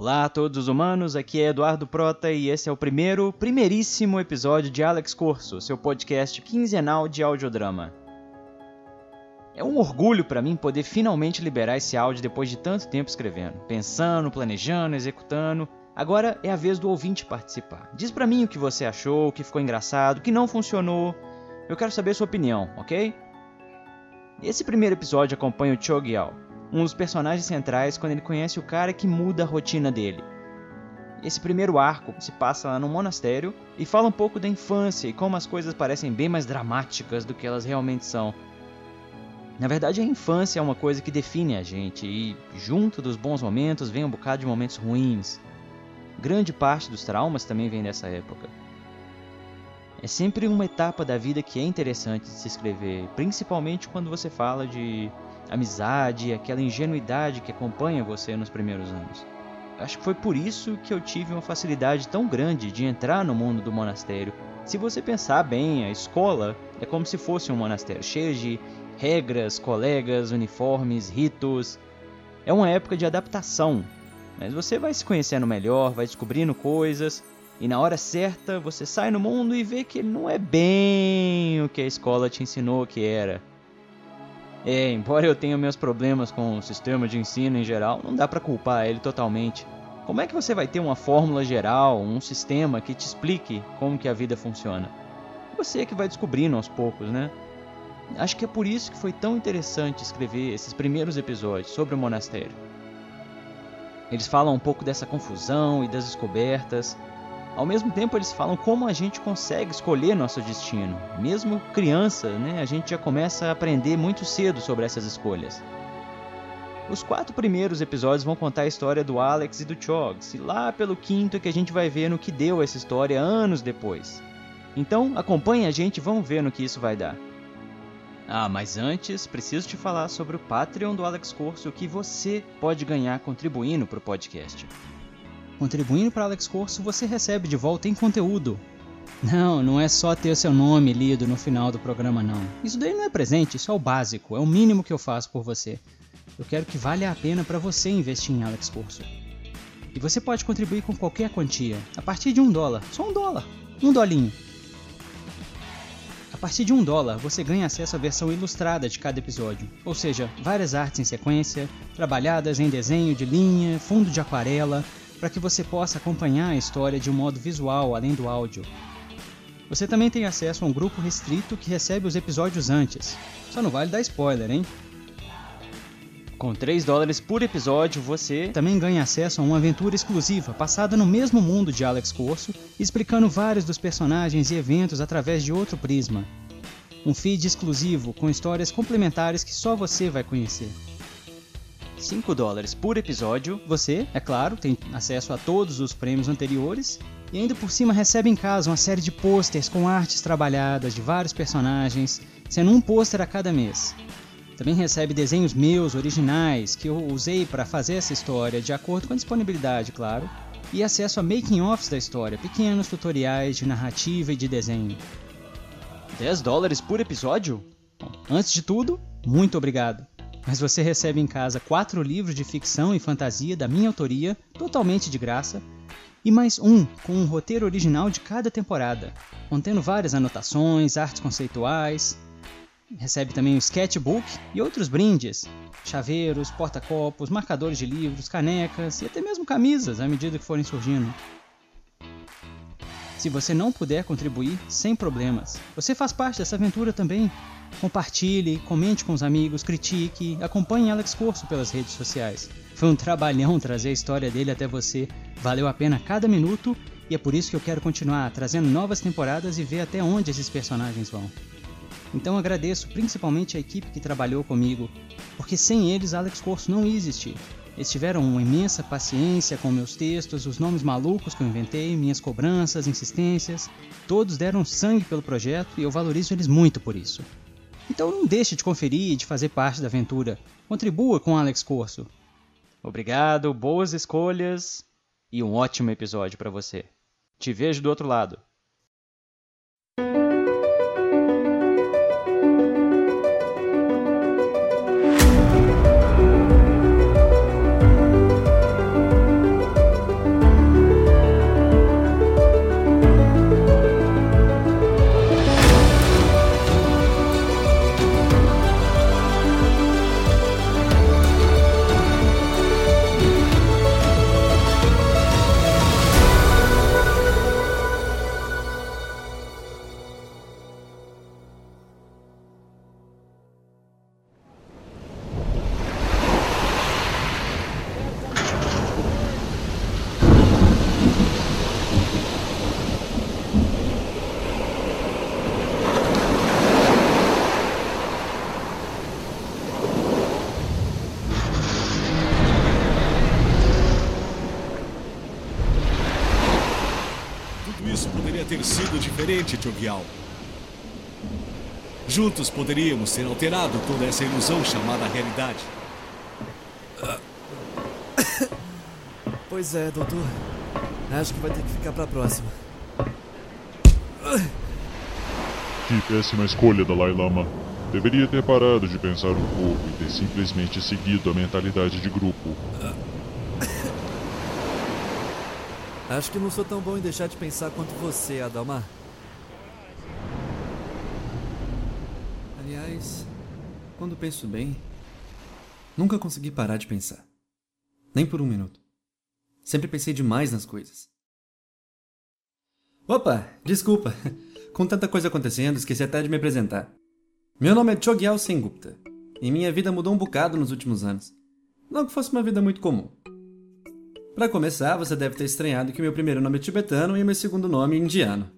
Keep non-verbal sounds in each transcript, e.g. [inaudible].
Olá a todos os humanos, aqui é Eduardo Prota e esse é o primeiro, primeiríssimo episódio de Alex Corso, seu podcast quinzenal de audiodrama. É um orgulho para mim poder finalmente liberar esse áudio depois de tanto tempo escrevendo, pensando, planejando, executando. Agora é a vez do ouvinte participar. Diz para mim o que você achou, o que ficou engraçado, o que não funcionou. Eu quero saber sua opinião, ok? Esse primeiro episódio acompanha o Cho Gyal, um dos personagens centrais quando ele conhece o cara que muda a rotina dele. Esse primeiro arco se passa lá no monastério e fala um pouco da infância e como as coisas parecem bem mais dramáticas do que elas realmente são. Na verdade, a infância é uma coisa que define a gente e, junto dos bons momentos, vem um bocado de momentos ruins. Grande parte dos traumas também vem dessa época. É sempre uma etapa da vida que é interessante de se escrever, principalmente quando você fala de amizade, aquela ingenuidade que acompanha você nos primeiros anos. Acho que foi por isso que eu tive uma facilidade tão grande de entrar no mundo do monastério. Se você pensar bem, a escola é como se fosse um monastério, cheio de regras, colegas, uniformes, ritos. É uma época de adaptação, mas você vai se conhecendo melhor, vai descobrindo coisas, e na hora certa você sai no mundo e vê que não é bem o que a escola te ensinou que era. É, embora eu tenha meus problemas com o sistema de ensino em geral, não dá para culpar ele totalmente. Como é que você vai ter uma fórmula geral, um sistema que te explique como que a vida funciona? Você é que vai descobrindo aos poucos, né? Acho que é por isso que foi tão interessante escrever esses primeiros episódios sobre o monastério. Eles falam um pouco dessa confusão e das descobertas. Ao mesmo tempo, eles falam como a gente consegue escolher nosso destino. Mesmo criança, né, a gente já começa a aprender muito cedo sobre essas escolhas. Os quatro primeiros episódios vão contar a história do Alex e do Chogs, e lá pelo quinto é que a gente vai ver no que deu essa história anos depois. Então acompanhe a gente e vamos ver no que isso vai dar. Ah, mas antes, preciso te falar sobre o Patreon do Alex Corso, que você pode ganhar contribuindo para o podcast. Contribuindo para Alex Corso, você recebe de volta em conteúdo. Não, não é só ter seu nome lido no final do programa, não. Isso daí não é presente, isso é o básico, é o mínimo que eu faço por você. Eu quero que valha a pena para você investir em Alex Corso. E você pode contribuir com qualquer quantia, a partir de um dólar, só um dólar, um dolinho. A partir de um dólar, você ganha acesso à versão ilustrada de cada episódio, ou seja, várias artes em sequência, trabalhadas em desenho de linha, fundo de aquarela, para que você possa acompanhar a história de um modo visual além do áudio. Você também tem acesso a um grupo restrito que recebe os episódios antes. Só não vale dar spoiler, hein? Com 3 dólares por episódio, você também ganha acesso a uma aventura exclusiva passada no mesmo mundo de Alex Corso, explicando vários dos personagens e eventos através de outro prisma. Um feed exclusivo com histórias complementares que só você vai conhecer. 5 dólares por episódio, você, é claro, tem acesso a todos os prêmios anteriores e ainda por cima recebe em casa uma série de posters com artes trabalhadas de vários personagens, sendo um pôster a cada mês. Também recebe desenhos meus, originais, que eu usei para fazer essa história, de acordo com a disponibilidade, claro, e acesso a making-offs da história, pequenos tutoriais de narrativa e de desenho. 10 dólares por episódio? Bom, antes de tudo, muito obrigado. Mas você recebe em casa quatro livros de ficção e fantasia da minha autoria, totalmente de graça, e mais um com um roteiro original de cada temporada, contendo várias anotações, artes conceituais, Recebe também um sketchbook e outros brindes, chaveiros, porta-copos, marcadores de livros, canecas e até mesmo camisas à medida que forem surgindo. Se você não puder contribuir, sem problemas. Você faz parte dessa aventura também. Compartilhe, comente com os amigos, critique, acompanhe Alex Corso pelas redes sociais. Foi um trabalhão trazer a história dele até você. Valeu a pena cada minuto e é por isso que eu quero continuar trazendo novas temporadas e ver até onde esses personagens vão. Então agradeço principalmente a equipe que trabalhou comigo, porque sem eles Alex Corso não ia existir. Eles tiveram uma imensa paciência com meus textos, os nomes malucos que eu inventei, minhas cobranças, insistências. Todos deram sangue pelo projeto e eu valorizo eles muito por isso. Então não deixe de conferir e de fazer parte da aventura. Contribua com Alex Corso. Obrigado, boas escolhas e um ótimo episódio para você. Te vejo do outro lado. Diferente, Chogyal. Juntos poderíamos ter alterado toda essa ilusão chamada realidade. Pois é, doutor. Acho que vai ter que ficar pra próxima. Que péssima escolha, Dalai Lama. Deveria ter parado de pensar um pouco e ter simplesmente seguido a mentalidade de grupo. Acho que não sou tão bom em deixar de pensar quanto você, Adalmar. Quando penso bem, nunca consegui parar de pensar. Nem por um minuto. Sempre pensei demais nas coisas. Opa, desculpa. [laughs] Com tanta coisa acontecendo, esqueci até de me apresentar. Meu nome é Chogyal Sengupta, e minha vida mudou um bocado nos últimos anos. Não que fosse uma vida muito comum. Para começar, você deve ter estranhado que meu primeiro nome é tibetano e meu segundo nome é indiano.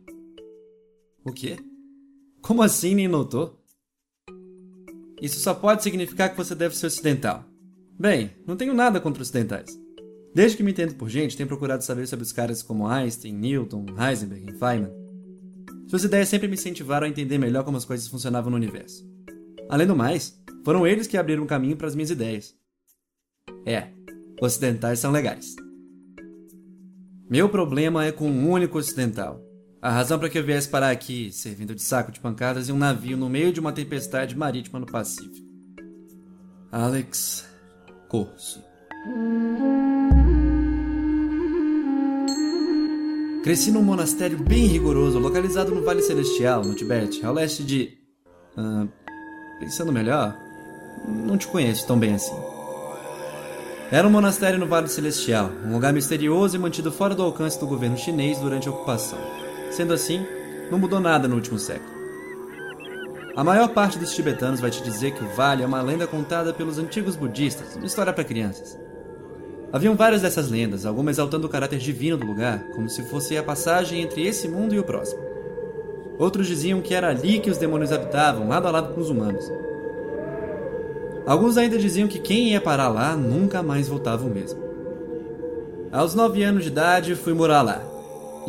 O quê? Como assim nem notou? Isso só pode significar que você deve ser ocidental. Bem, não tenho nada contra ocidentais. Desde que me entendo por gente, tenho procurado saber sobre os caras como Einstein, Newton, Heisenberg e Feynman. Suas ideias sempre me incentivaram a entender melhor como as coisas funcionavam no universo. Além do mais, foram eles que abriram o caminho para as minhas ideias. É, ocidentais são legais. Meu problema é com um único ocidental. A razão para que eu viesse parar aqui, servindo de saco de pancadas em um navio no meio de uma tempestade marítima no Pacífico. Alex Corso. Cresci num monastério bem rigoroso, localizado no Vale Celestial, no Tibete, ao leste de. Pensando melhor, não te conheço tão bem assim. Era um monastério no Vale Celestial, um lugar misterioso e mantido fora do alcance do governo chinês durante a ocupação. Sendo assim, não mudou nada no último século. A maior parte dos tibetanos vai te dizer que o vale é uma lenda contada pelos antigos budistas, uma história para crianças. Haviam várias dessas lendas, algumas exaltando o caráter divino do lugar, como se fosse a passagem entre esse mundo e o próximo. Outros diziam que era ali que os demônios habitavam, lado a lado com os humanos. Alguns ainda diziam que quem ia parar lá nunca mais voltava o mesmo. Aos nove anos de idade, fui morar lá.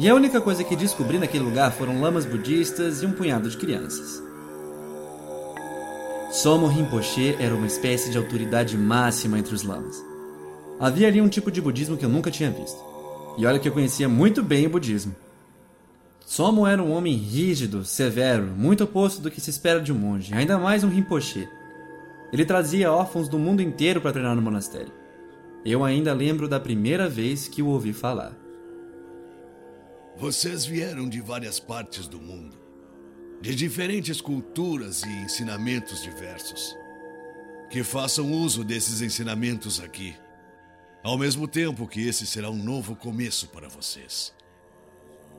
E a única coisa que descobri naquele lugar foram lamas budistas e um punhado de crianças. Somo Rinpoche era uma espécie de autoridade máxima entre os lamas. Havia ali um tipo de budismo que eu nunca tinha visto. E olha que eu conhecia muito bem o budismo. Somo era um homem rígido, severo, muito oposto do que se espera de um monge, ainda mais um Rinpoche. Ele trazia órfãos do mundo inteiro para treinar no monastério. Eu ainda lembro da primeira vez que o ouvi falar. Vocês vieram de várias partes do mundo, de diferentes culturas e ensinamentos diversos. Que façam uso desses ensinamentos aqui ao mesmo tempo que esse será um novo começo para vocês.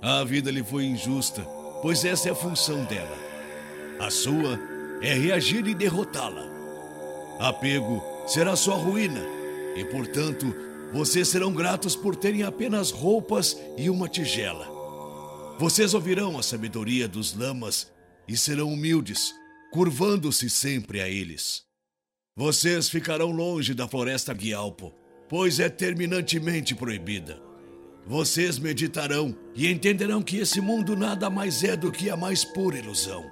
A vida lhe foi injusta, pois essa é a função dela. A sua é reagir e derrotá-la. Apego será sua ruína, e portanto, vocês serão gratos por terem apenas roupas e uma tigela. Vocês ouvirão a sabedoria dos lamas e serão humildes, curvando-se sempre a eles. Vocês ficarão longe da floresta Guialpo pois é terminantemente proibida. Vocês meditarão e entenderão que esse mundo nada mais é do que a mais pura ilusão.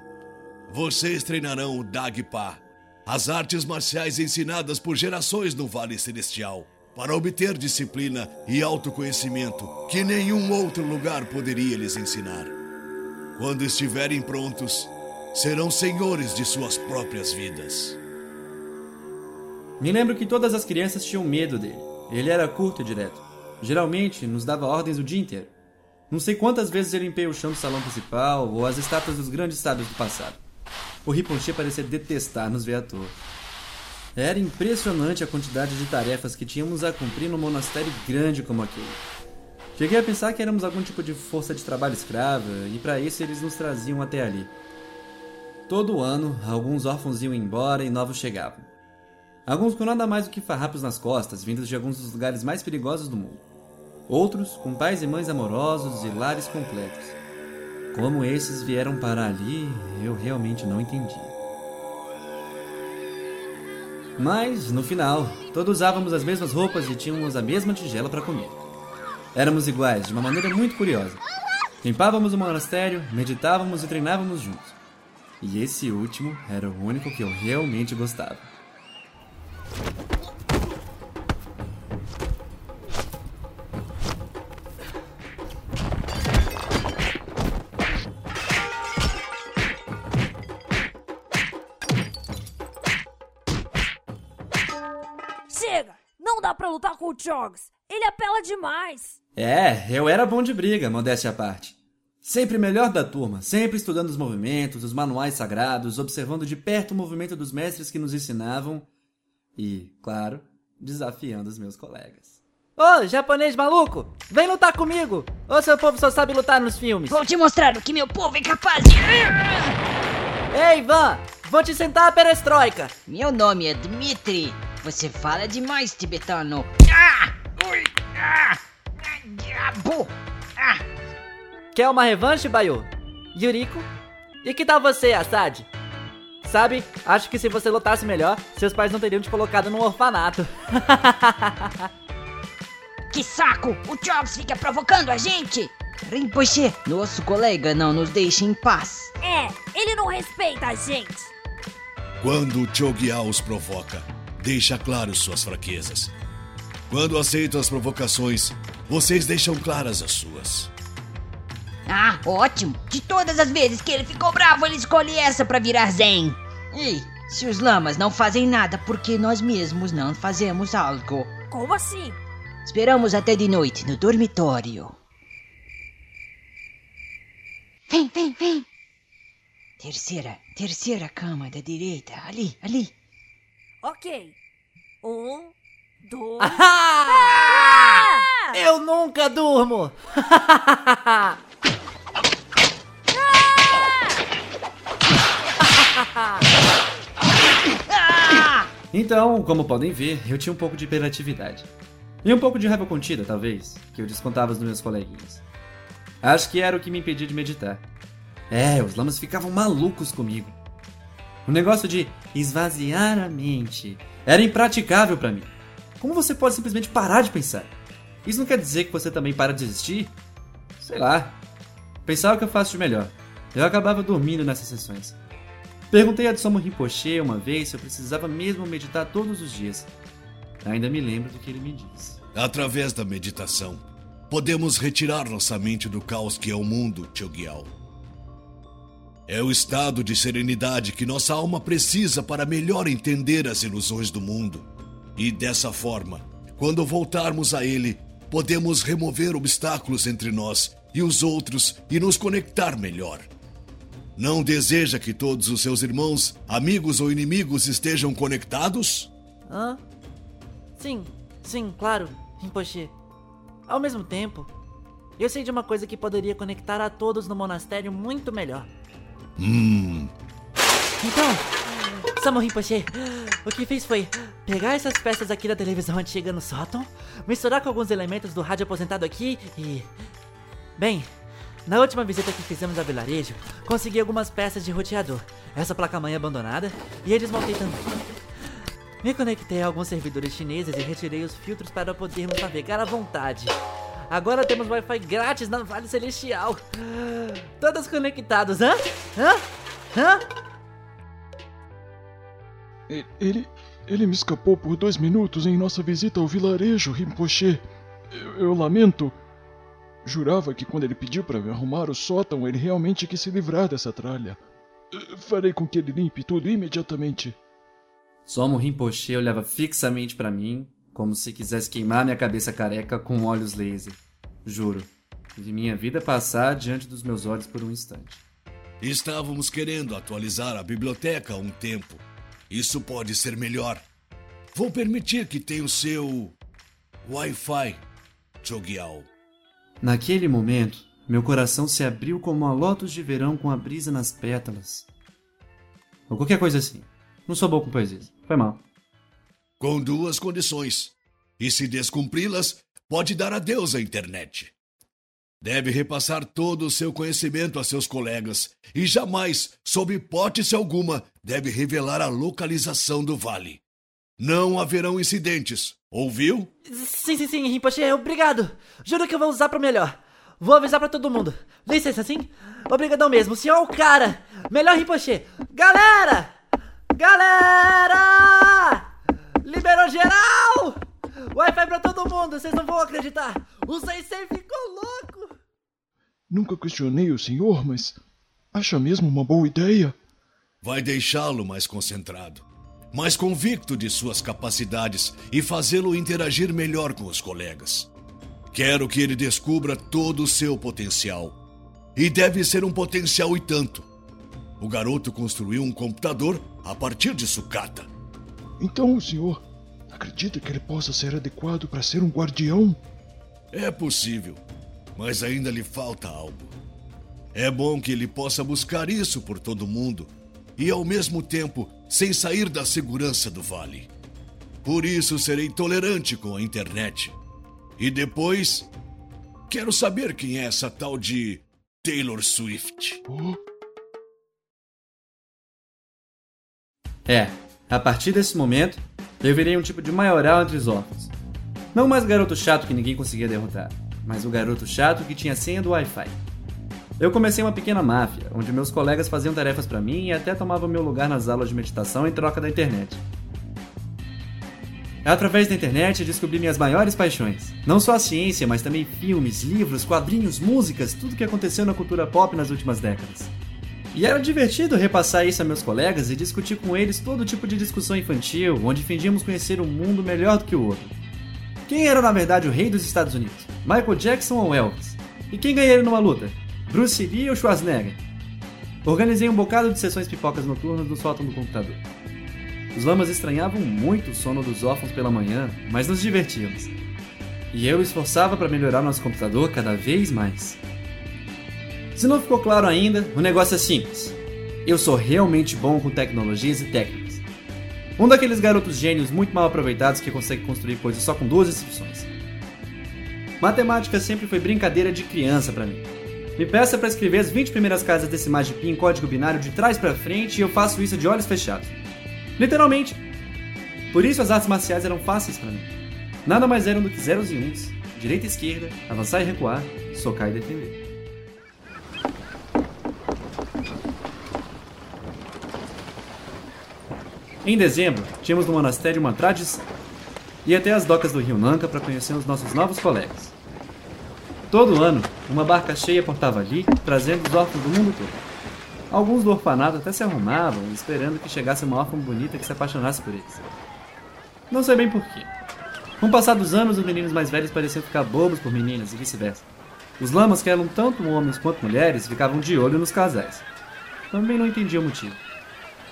Vocês treinarão o Dagpa, as artes marciais ensinadas por gerações no Vale Celestial, para obter disciplina e autoconhecimento que nenhum outro lugar poderia lhes ensinar. Quando estiverem prontos, serão senhores de suas próprias vidas. Me lembro que todas as crianças tinham medo dele. Ele era curto e direto. Geralmente nos dava ordens o dia inteiro. Não sei quantas vezes eu limpei o chão do salão principal ou as estátuas dos grandes sábios do passado. O Riponchi parecia detestar nos ver à toa. Era impressionante a quantidade de tarefas que tínhamos a cumprir num monastério grande como aquele. Cheguei a pensar que éramos algum tipo de força de trabalho escrava e para isso eles nos traziam até ali. Todo ano, alguns órfãos iam embora e novos chegavam. Alguns com nada mais do que farrapos nas costas, vindos de alguns dos lugares mais perigosos do mundo. Outros com pais e mães amorosos e lares completos. Como esses vieram parar ali, eu realmente não entendi. Mas, no final, todos usávamos as mesmas roupas e tínhamos a mesma tigela para comer. Éramos iguais, de uma maneira muito curiosa. Limpávamos o monastério, meditávamos e treinávamos juntos. E esse último era o único que eu realmente gostava. Pra lutar com o Chogs. Ele apela demais. É, eu era bom de briga, modéstia à parte. Sempre melhor da turma, sempre estudando os movimentos, os manuais sagrados, observando de perto o movimento dos mestres que nos ensinavam e, claro, desafiando os meus colegas. Ô, japonês maluco, vem lutar comigo! Ou seu povo só sabe lutar nos filmes? Vou te mostrar o que meu povo é capaz de. Ei, Ivan, vou te sentar a perestroika! Meu nome é Dmitri. Você fala demais, tibetano. Ah! Ui! Ah! Ah, Diabo! Ah! Quer uma revanche, Bayo? Yuriko? E que tal você, Assad? Sabe, acho que se você lutasse melhor, seus pais não teriam te colocado num orfanato. [laughs] Que saco! O Chogs fica provocando a gente! Rinpoche, nosso colega não nos deixa em paz. É, ele não respeita a gente. Quando o Chogyal os provoca, deixa claro suas fraquezas. Quando aceitam as provocações, vocês deixam claras as suas. Ah, ótimo! De todas as vezes que ele ficou bravo, ele escolhe essa pra virar zen. Ei, se os lamas não fazem nada porque nós mesmos não fazemos algo. Como assim? Esperamos até de noite no dormitório. Vem, vem, vem! Terceira, terceira cama da direita. Ali, ali. Ok. Um, dois. Ah! Eu nunca durmo! [laughs] Então, como podem ver, eu tinha um pouco de hiperatividade. E um pouco de raiva contida, talvez, que eu descontava nos meus coleguinhas. Acho que era o que me impedia de meditar. É, os lamas ficavam malucos comigo. O negócio de esvaziar a mente era impraticável para mim. Como você pode simplesmente parar de pensar? Isso não quer dizer que você também para de existir? Sei lá. Pensar o que eu faço de melhor. Eu acabava dormindo nessas sessões. Perguntei a Tsomo Rinpoche uma vez se eu precisava mesmo meditar todos os dias. Ainda me lembro do que ele me disse. Através da meditação, podemos retirar nossa mente do caos que é o mundo, Chogyal. É o estado de serenidade que nossa alma precisa para melhor entender as ilusões do mundo. E dessa forma, quando voltarmos a ele, podemos remover obstáculos entre nós e os outros e nos conectar melhor. Não deseja que todos os seus irmãos, amigos ou inimigos estejam conectados? Hã? Sim, sim, claro, Rinpoche. Ao mesmo tempo, eu sei de uma coisa que poderia conectar a todos no monastério muito melhor. Hum, Então, Samu Rinpoche, o que fez foi pegar essas peças aqui da televisão antiga no sótão, misturar com alguns elementos do rádio aposentado aqui e. Bem, na última visita que fizemos ao vilarejo, consegui algumas peças de roteador, essa placa-mãe abandonada, e eu desmontei também. Me conectei a alguns servidores chineses e retirei os filtros para podermos navegar à vontade. Agora temos Wi-Fi grátis na Vale Celestial. Todos conectados, hã? Hã? Hã? E- Ele. Ele me escapou por dois minutos em nossa visita ao vilarejo, Rinpoche. Eu, eu lamento. Jurava que quando ele pediu para me arrumar o sótão, ele realmente quis se livrar dessa tralha. Farei com que ele limpe tudo imediatamente. Somo Rinpoche olhava fixamente para mim, como se quisesse queimar minha cabeça careca com olhos laser. Juro, vi minha vida passar diante dos meus olhos por um instante. estávamos querendo atualizar a biblioteca há um tempo. Isso pode ser melhor. Vou permitir que tenha o seu Wi-Fi, Chogyal. Naquele momento, meu coração se abriu como uma lótus de verão com a brisa nas pétalas. Ou qualquer coisa assim. Não sou bom com poesias. Foi mal. Com duas condições. E se descumpri-las, pode dar adeus à internet. Deve repassar todo o seu conhecimento a seus colegas e jamais, sob hipótese alguma, deve revelar a localização do vale. Não haverão incidentes, ouviu? Sim, sim, sim, Rinpoche, obrigado. Juro que eu vou usar pro melhor. Vou avisar pra todo mundo. Licença, sim? Obrigadão mesmo. Senhor é o cara. Melhor Rinpoche. Galera! Galera! Liberou geral! Wi-Fi pra todo mundo, vocês não vão acreditar. O Sensei ficou louco. Nunca questionei o senhor, mas acha mesmo uma boa ideia? Vai deixá-lo mais concentrado, mais convicto de suas capacidades e fazê-lo interagir melhor com os colegas. Quero que ele descubra todo o seu potencial. E deve ser um potencial e tanto. O garoto construiu um computador a partir de sucata. Então o senhor acredita que ele possa ser adequado para ser um guardião? É possível, mas ainda lhe falta algo. É bom que ele possa buscar isso por todo mundo e, ao mesmo tempo, sem sair da segurança do vale. Por isso serei tolerante com a internet. E depois, quero saber quem é essa tal de Taylor Swift. Oh, É, a partir desse momento, eu virei um tipo de maioral entre os órfãos. Não mais o garoto chato que ninguém conseguia derrotar, mas o garoto chato que tinha senha do Wi-Fi. Eu comecei uma pequena máfia, onde meus colegas faziam tarefas pra mim e até tomavam meu lugar nas aulas de meditação em troca da internet. Através da internet descobri minhas maiores paixões. Não só a ciência, mas também filmes, livros, quadrinhos, músicas, tudo que aconteceu na cultura pop nas últimas décadas. E era divertido repassar isso a meus colegas e discutir com eles todo tipo de discussão infantil, onde fingíamos conhecer um mundo melhor do que o outro. Quem era na verdade o rei dos Estados Unidos? Michael Jackson ou Elvis? E quem ganharia numa luta? Bruce Lee ou Schwarzenegger? Organizei um bocado de sessões pipocas noturnas no sótão do computador. Os lamas estranhavam muito o sono dos órfãos pela manhã, mas nos divertíamos. E eu esforçava para melhorar nosso computador cada vez mais. Se não ficou claro ainda, o negócio é simples. Eu sou realmente bom com tecnologias e técnicas. Um daqueles garotos gênios muito mal aproveitados que consegue construir coisas só com duas instruções. Matemática sempre foi brincadeira de criança para mim. Me peça para escrever as 20 primeiras casas decimais de pi em código binário de trás para frente e eu faço isso de olhos fechados. Literalmente. Por isso as artes marciais eram fáceis para mim. Nada mais eram do que zeros e uns, direita e esquerda, avançar e recuar, socar e defender. Em dezembro, tínhamos no monastério uma tradição. Ia até as docas do rio Nanka para conhecer os nossos novos colegas. Todo ano, uma barca cheia portava ali, trazendo os órfãos do mundo todo. Alguns do orfanato até se arrumavam, esperando que chegasse uma órfã bonita que se apaixonasse por eles. Não sei bem porquê. Com o passar dos anos, os meninos mais velhos pareciam ficar bobos por meninas e vice-versa. Os lamas, que eram tanto homens quanto mulheres, ficavam de olho nos casais. Também não entendia o motivo.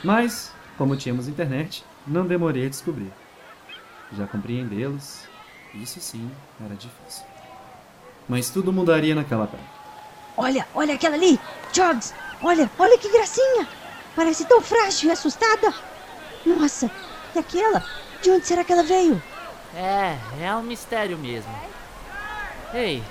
Mas, como tínhamos internet, não demorei a descobrir. Já compreendê-los, isso sim era difícil. Mas tudo mudaria naquela tarde. Olha, olha aquela ali! Jogs! Olha, olha que gracinha! Parece tão frágil e assustada! Nossa, e aquela? De onde será que ela veio? É, é um mistério mesmo. Ei,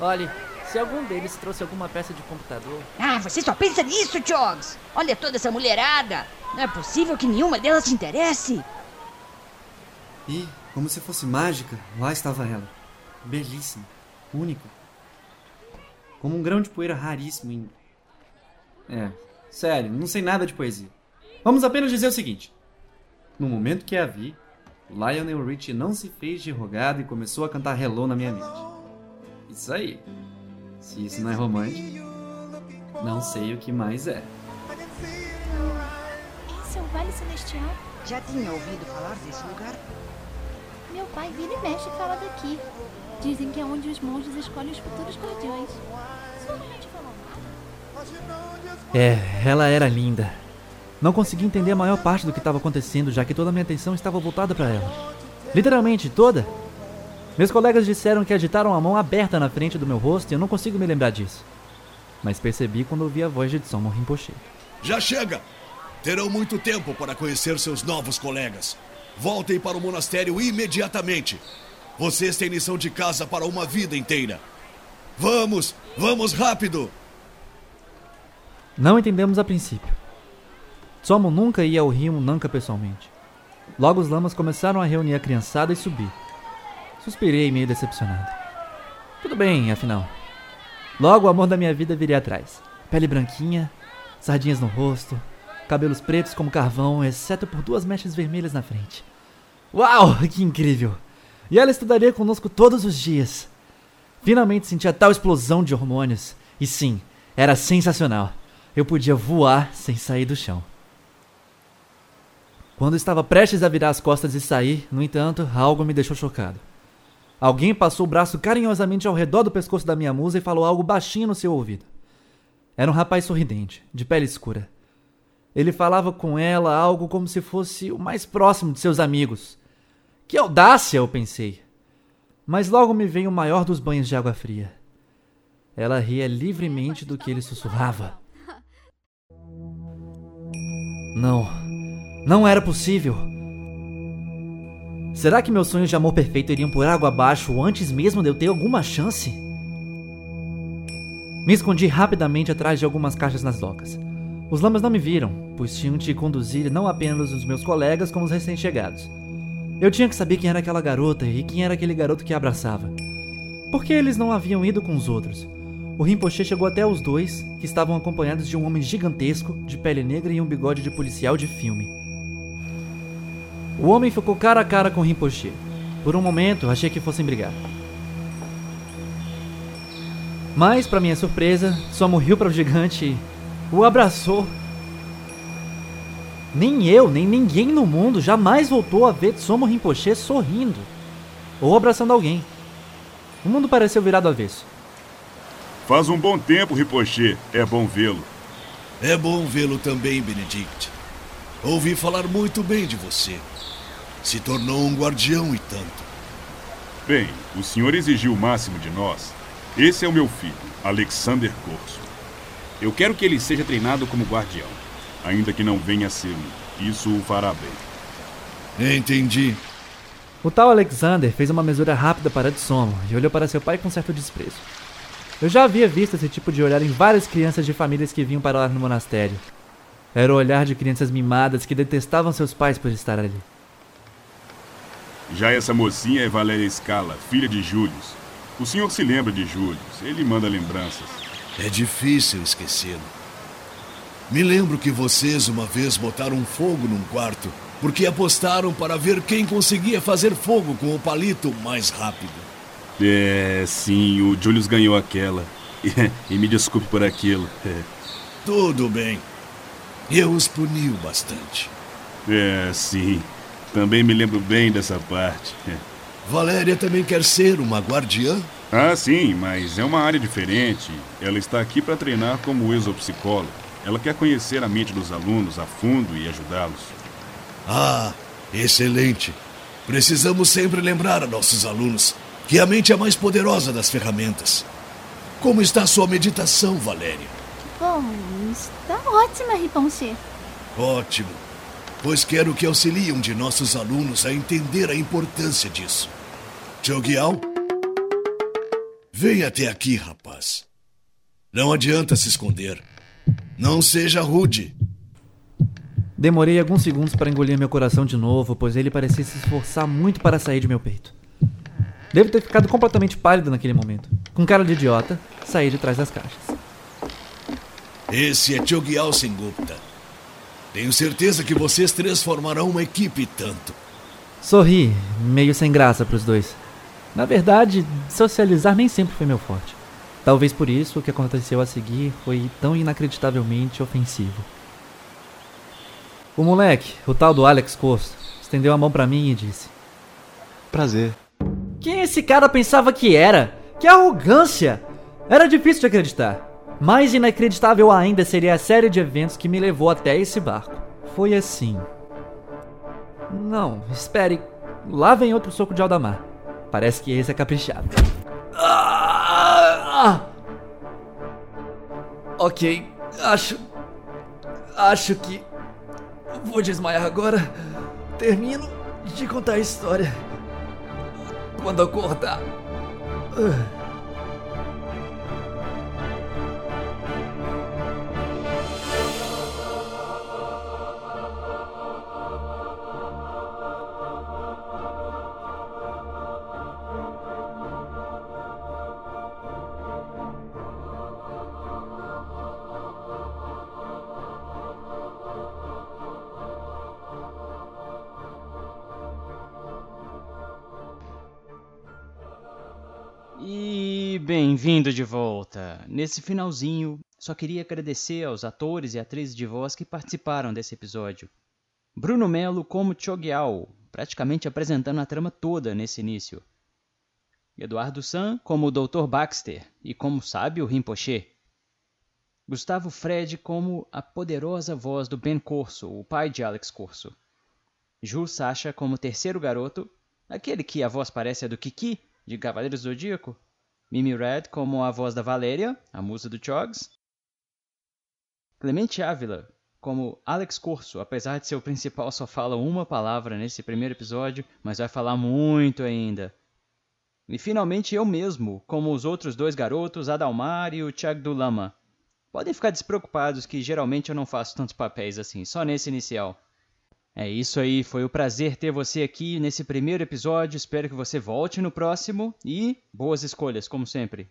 olhe, se algum deles trouxe alguma peça de computador. Ah, você só pensa nisso, Jogs! Olha toda essa mulherada! Não é possível que nenhuma delas te interesse! E, como se fosse mágica, lá estava ela. Belíssima, única. Como um grão de poeira raríssimo em. É, sério, não sei nada de poesia. Vamos apenas dizer o seguinte: no momento que a vi, Lionel Richie não se fez de rogado e começou a cantar Hello na minha mente. Isso aí. Se isso não é romântico, não sei o que mais é. É o Vale Celestial. Já tinha ouvido falar desse lugar? Meu pai vira e mexe e fala daqui. Dizem que é onde os monges escolhem os futuros guardiões. Sua mãe não te falou nada? É, ela era linda. Não consegui entender a maior parte do que estava acontecendo, já que toda a minha atenção estava voltada para ela. Literalmente, toda. Meus colegas disseram que agitaram a mão aberta na frente do meu rosto e eu não consigo me lembrar disso. Mas percebi quando ouvi a voz de Tsomo Rinpoche. Já chega! Terão muito tempo para conhecer seus novos colegas. Voltem para o monastério imediatamente. Vocês têm lição de casa para uma vida inteira. Vamos, vamos rápido! Não entendemos a princípio. Tsomo nunca ia ao rio Nanka pessoalmente. Logo os lamas começaram a reunir a criançada e subir. Suspirei meio decepcionado. Tudo bem, afinal. Logo o amor da minha vida viria atrás. Pele branquinha, sardinhas no rosto, cabelos pretos como carvão, exceto por duas mechas vermelhas na frente. Uau, [laughs] que incrível! E ela estudaria conosco todos os dias. Finalmente sentia tal explosão de hormônios. E sim, era sensacional. Eu podia voar sem sair do chão. Quando estava prestes a virar as costas e sair, no entanto, algo me deixou chocado. Alguém passou o braço carinhosamente ao redor do pescoço da minha musa e falou algo baixinho no seu ouvido. Era um rapaz sorridente, de pele escura. Ele falava com ela algo como se fosse o mais próximo de seus amigos. Que audácia, eu pensei. Mas logo me veio o maior dos banhos de água fria. Ela ria livremente do que ele sussurrava. Não, não era possível. Será que meus sonhos de amor perfeito iriam por água abaixo antes mesmo de eu ter alguma chance? Me escondi rapidamente atrás de algumas caixas nas docas. Os lamas não me viram, pois tinham de conduzir não apenas os meus colegas como os recém-chegados. Eu tinha que saber quem era aquela garota e quem era aquele garoto que a abraçava. Por que eles não haviam ido com os outros? O Rinpoche chegou até os dois, que estavam acompanhados de um homem gigantesco, de pele negra e um bigode de policial de filme. O homem ficou cara a cara com o Rinpoche. Por um momento, achei que fossem brigar. Mas, para minha surpresa, Somo riu para o gigante e o abraçou. Nem eu, nem ninguém no mundo jamais voltou a ver Somo Rinpoche sorrindo ou abraçando alguém. O mundo pareceu virado avesso. Faz um bom tempo, Rinpoche. É bom vê-lo. É bom vê-lo também, Benedict. Ouvi falar muito bem de você. Se tornou um guardião e tanto. Bem, o senhor exigiu o máximo de nós. Esse é o meu filho, Alexander Corso. Eu quero que ele seja treinado como guardião, ainda que não venha a ser um. Isso o fará bem. Entendi. O tal Alexander fez uma mesura rápida para de sono e olhou para seu pai com certo desprezo. Eu já havia visto esse tipo de olhar em várias crianças de famílias que vinham para lá no monastério. Era o olhar de crianças mimadas que detestavam seus pais por estar ali. Já essa mocinha é Valéria Scala, filha de Július. O senhor se lembra de Július, ele manda lembranças. É difícil esquecê-lo. Me lembro que vocês uma vez botaram fogo num quarto porque apostaram para ver quem conseguia fazer fogo com o palito mais rápido. É, sim, o Julius ganhou aquela. [laughs] E, me desculpe por aquilo. É. Tudo bem. Eu os puni bastante. É, sim. Também me lembro bem dessa parte. É. Valéria também quer ser uma guardiã? Ah, sim, mas é uma área diferente. Ela está aqui para treinar como exopsicóloga. Ela quer conhecer a mente dos alunos a fundo e ajudá-los. Ah, excelente. Precisamos sempre lembrar a nossos alunos que a mente é a mais poderosa das ferramentas. Como está a sua meditação, Valéria? Bom, está ótima, Riponche. Ótimo, pois quero que auxilie um de nossos alunos a entender a importância disso. Chogyal? Vem até aqui, rapaz. Não adianta se esconder. Não seja rude. Demorei alguns segundos para engolir meu coração de novo, pois ele parecia se esforçar muito para sair de meu peito. Devo ter ficado completamente pálido naquele momento. Com cara de idiota, saí de trás das caixas. Esse é Chogyal Sengupta. Tenho certeza que vocês três formarão uma equipe tanto. Sorri, meio sem graça para os dois. Na verdade, socializar nem sempre foi meu forte. Talvez por isso o que aconteceu a seguir foi tão inacreditavelmente ofensivo. O moleque, o tal do Alex Corso, estendeu a mão para mim e disse: Prazer. Quem esse cara pensava que era? Que arrogância! Era difícil de acreditar. Mais inacreditável ainda seria a série de eventos que me levou até esse barco. Foi assim. Não, espere. Lá vem outro soco de Aldamar. Parece que esse é caprichado. Ah! Ok, acho. Acho que. Vou desmaiar agora. Termino de contar a história quando acordar. E bem-vindo de volta. Nesse finalzinho, só queria agradecer aos atores e atrizes de voz que participaram desse episódio. Bruno Melo como Chogyal, praticamente apresentando a trama toda nesse início. Eduardo San como o Dr. Baxter e como sábio Rinpoche. Gustavo Fred como a poderosa voz do Ben Corso, o pai de Alex Corso. Ju Sacha como terceiro garoto, aquele que a voz parece a do Kiki, de Cavaleiros do Zodíaco. Mimi Red como a voz da Valéria, a musa do Chogs. Clemente Ávila como Alex Corso, apesar de ser o principal só fala uma palavra nesse primeiro episódio, mas vai falar muito ainda. E finalmente eu mesmo, como os outros dois garotos, Adalmar e o Thiago do Lama. Podem ficar despreocupados que geralmente eu não faço tantos papéis assim, só nesse inicial. É isso aí, foi um prazer ter você aqui nesse primeiro episódio. Espero que você volte no próximo e boas escolhas, como sempre.